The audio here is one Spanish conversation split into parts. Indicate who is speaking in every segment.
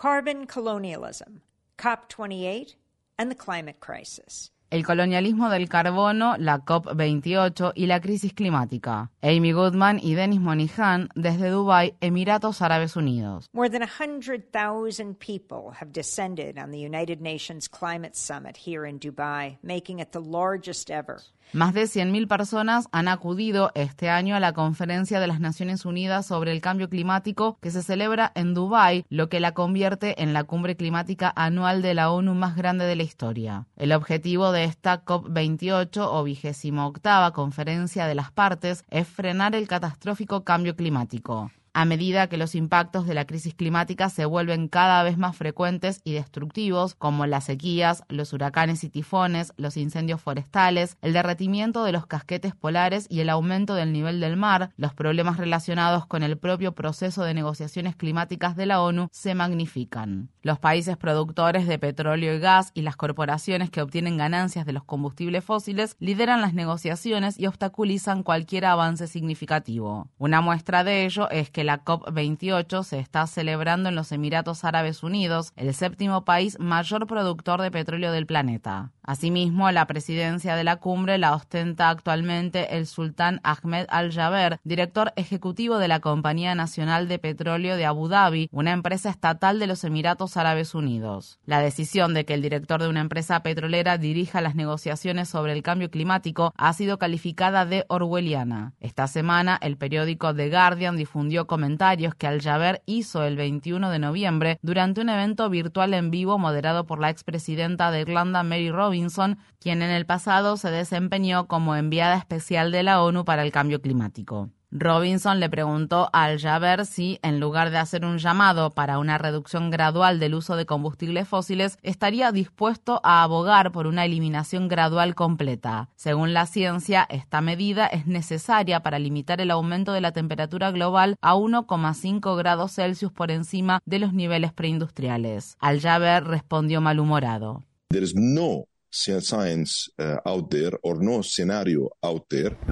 Speaker 1: Carbon colonialism, COP28, and the climate crisis
Speaker 2: el colonialismo del carbono, la COP28 y la crisis climática. Amy Goodman y Denis Monihan desde Dubái, Emiratos Árabes Unidos.
Speaker 1: More than 100,000 people have descended on the United Nations Climate Summit here in Dubai, making it the largest ever.
Speaker 2: Más de 100.000 personas han acudido este año a la Conferencia de las Naciones Unidas sobre el Cambio Climático que se celebra en Dubái, lo que la convierte en la cumbre climática anual de la ONU más grande de la historia. El objetivo de esta COP28 o vigésimo octava Conferencia de las Partes es frenar el catastrófico cambio climático. A medida que los impactos de la crisis climática se vuelven cada vez más frecuentes y destructivos, como las sequías, los huracanes y tifones, los incendios forestales, el derretimiento de los casquetes polares y el aumento del nivel del mar, los problemas relacionados con el propio proceso de negociaciones climáticas de la ONU se magnifican. Los países productores de petróleo y gas y las corporaciones que obtienen ganancias de los combustibles fósiles lideran las negociaciones y obstaculizan cualquier avance significativo. Una muestra de ello es que la COP28 se está celebrando en los Emiratos Árabes Unidos, el séptimo país mayor productor de petróleo del planeta. Asimismo, la presidencia de la cumbre la ostenta actualmente el sultán Ahmed Al-Jaber, director ejecutivo de la Compañía Nacional de Petróleo de Abu Dhabi, una empresa estatal de los Emiratos Árabes Unidos. La decisión de que el director de una empresa petrolera dirija las negociaciones sobre el cambio climático ha sido calificada de orwelliana. Esta semana, el periódico The Guardian difundió comentarios que Al-Jaber hizo el 21 de noviembre durante un evento virtual en vivo moderado por la expresidenta de Irlanda Mary Robinson, quien en el pasado se desempeñó como enviada especial de la ONU para el cambio climático. Robinson le preguntó al Jaber si, en lugar de hacer un llamado para una reducción gradual del uso de combustibles fósiles, estaría dispuesto a abogar por una eliminación gradual completa. Según la ciencia, esta medida es necesaria para limitar el aumento de la temperatura global a 1,5 grados Celsius por encima de los niveles preindustriales. Al Jaber respondió malhumorado.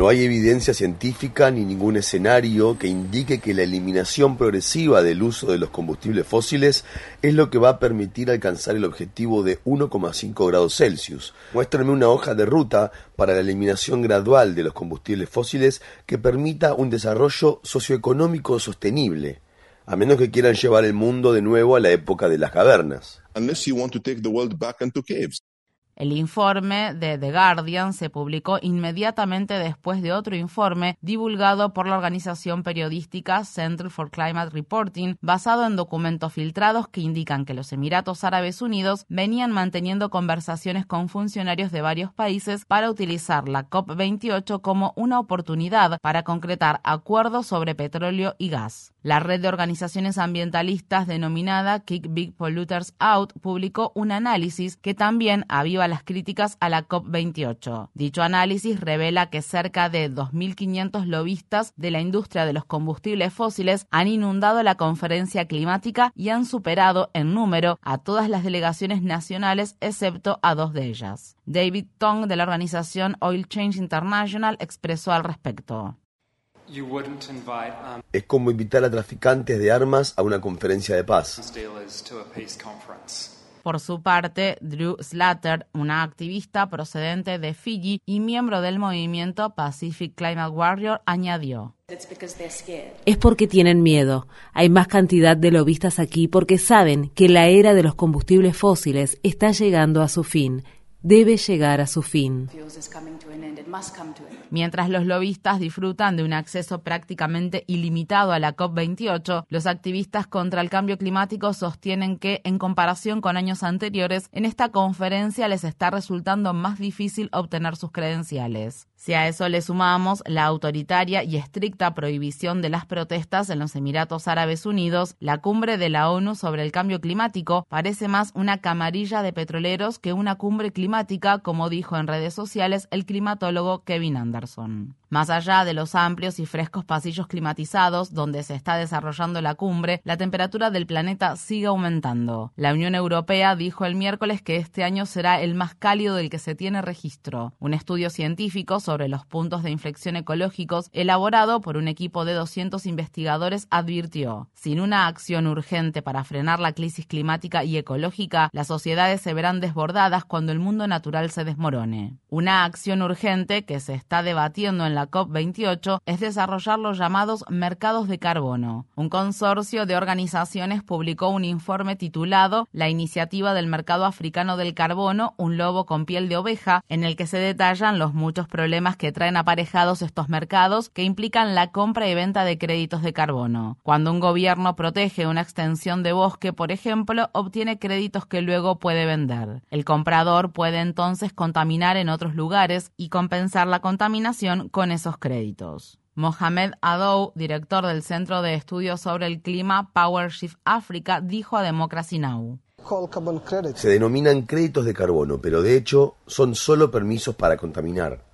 Speaker 3: Hay evidencia científica ni ningún escenario que indique que la eliminación progresiva del uso de los combustibles fósiles es lo que va a permitir alcanzar el objetivo de 1,5 grados Celsius. Muéstrame una hoja de ruta para la eliminación gradual de los combustibles fósiles que permita un desarrollo socioeconómico sostenible a menos que quieran llevar el mundo de nuevo a la época de las cavernas.
Speaker 2: El informe de The Guardian se publicó inmediatamente después de otro informe divulgado por la organización periodística Center for Climate Reporting, basado en documentos filtrados que indican que los Emiratos Árabes Unidos venían manteniendo conversaciones con funcionarios de varios países para utilizar la COP28 como una oportunidad para concretar acuerdos sobre petróleo y gas. La red de organizaciones ambientalistas denominada Kick Big Polluters Out publicó un análisis que también aviva las críticas a la COP28. Dicho análisis revela que cerca de 2.500 lobistas de la industria de los combustibles fósiles han inundado la conferencia climática y han superado en número a todas las delegaciones nacionales excepto a dos de ellas. David Tong de la organización Oil Change International expresó al respecto.
Speaker 3: Um, es como invitar a traficantes de armas a una conferencia de paz.
Speaker 2: Por su parte, Drew Slater, una activista procedente de Fiji y miembro del movimiento Pacific Climate Warrior, añadió.
Speaker 4: Es porque tienen miedo. Hay más cantidad de lobistas aquí porque saben que la era de los combustibles fósiles está llegando a su fin debe llegar a su fin.
Speaker 2: Mientras los lobistas disfrutan de un acceso prácticamente ilimitado a la COP28, los activistas contra el cambio climático sostienen que, en comparación con años anteriores, en esta conferencia les está resultando más difícil obtener sus credenciales. Si a eso le sumamos la autoritaria y estricta prohibición de las protestas en los Emiratos Árabes Unidos, la cumbre de la ONU sobre el cambio climático parece más una camarilla de petroleros que una cumbre climática, como dijo en redes sociales el climatólogo Kevin Anderson. Más allá de los amplios y frescos pasillos climatizados donde se está desarrollando la cumbre, la temperatura del planeta sigue aumentando. La Unión Europea dijo el miércoles que este año será el más cálido del que se tiene registro. Un estudio científico sobre los puntos de inflexión ecológicos elaborado por un equipo de 200 investigadores advirtió, sin una acción urgente para frenar la crisis climática y ecológica, las sociedades se verán desbordadas cuando el mundo natural se desmorone. Una acción urgente que se está debatiendo en la COP28 es desarrollar los llamados mercados de carbono. Un consorcio de organizaciones publicó un informe titulado La iniciativa del mercado africano del carbono, un lobo con piel de oveja, en el que se detallan los muchos problemas que traen aparejados estos mercados que implican la compra y venta de créditos de carbono. Cuando un gobierno protege una extensión de bosque, por ejemplo, obtiene créditos que luego puede vender. El comprador puede entonces contaminar en otros lugares y compensar la contaminación con esos créditos. Mohamed Adou, director del Centro de Estudios sobre el Clima PowerShift Africa, dijo a Democracy Now!
Speaker 3: Se denominan créditos de carbono, pero de hecho son solo permisos para contaminar.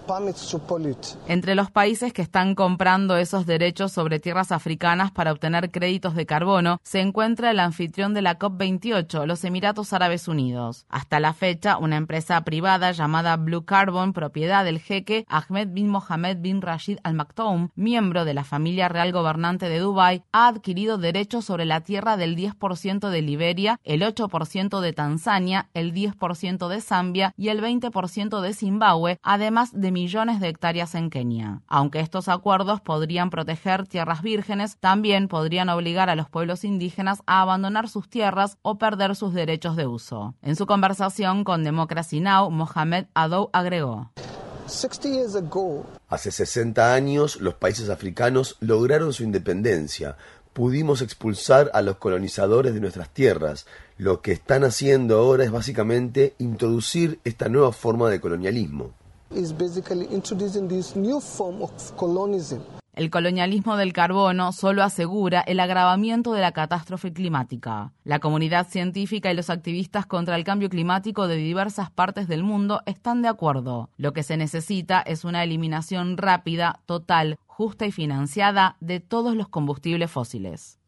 Speaker 2: Entre los países que están comprando esos derechos sobre tierras africanas para obtener créditos de carbono se encuentra el anfitrión de la COP28, los Emiratos Árabes Unidos. Hasta la fecha, una empresa privada llamada Blue Carbon, propiedad del jeque Ahmed bin Mohammed bin Rashid Al Maktoum, miembro de la familia real gobernante de Dubái, ha adquirido derechos sobre la tierra del 10% de Liberia, el 8% de Tanzania, el 10% de Zambia y el 20% de Zimbabue, además de millones de hectáreas en Kenia. Aunque estos acuerdos podrían proteger tierras vírgenes, también podrían obligar a los pueblos indígenas a abandonar sus tierras o perder sus derechos de uso. En su conversación con Democracy Now, Mohamed Adou agregó.
Speaker 3: Hace 60 años los países africanos lograron su independencia, pudimos expulsar a los colonizadores de nuestras tierras. Lo que están haciendo ahora es básicamente introducir esta nueva forma de colonialismo.
Speaker 2: El colonialismo del carbono solo asegura el agravamiento de la catástrofe climática. La comunidad científica y los activistas contra el cambio climático de diversas partes del mundo están de acuerdo. Lo que se necesita es una eliminación rápida, total, justa y financiada de todos los combustibles fósiles.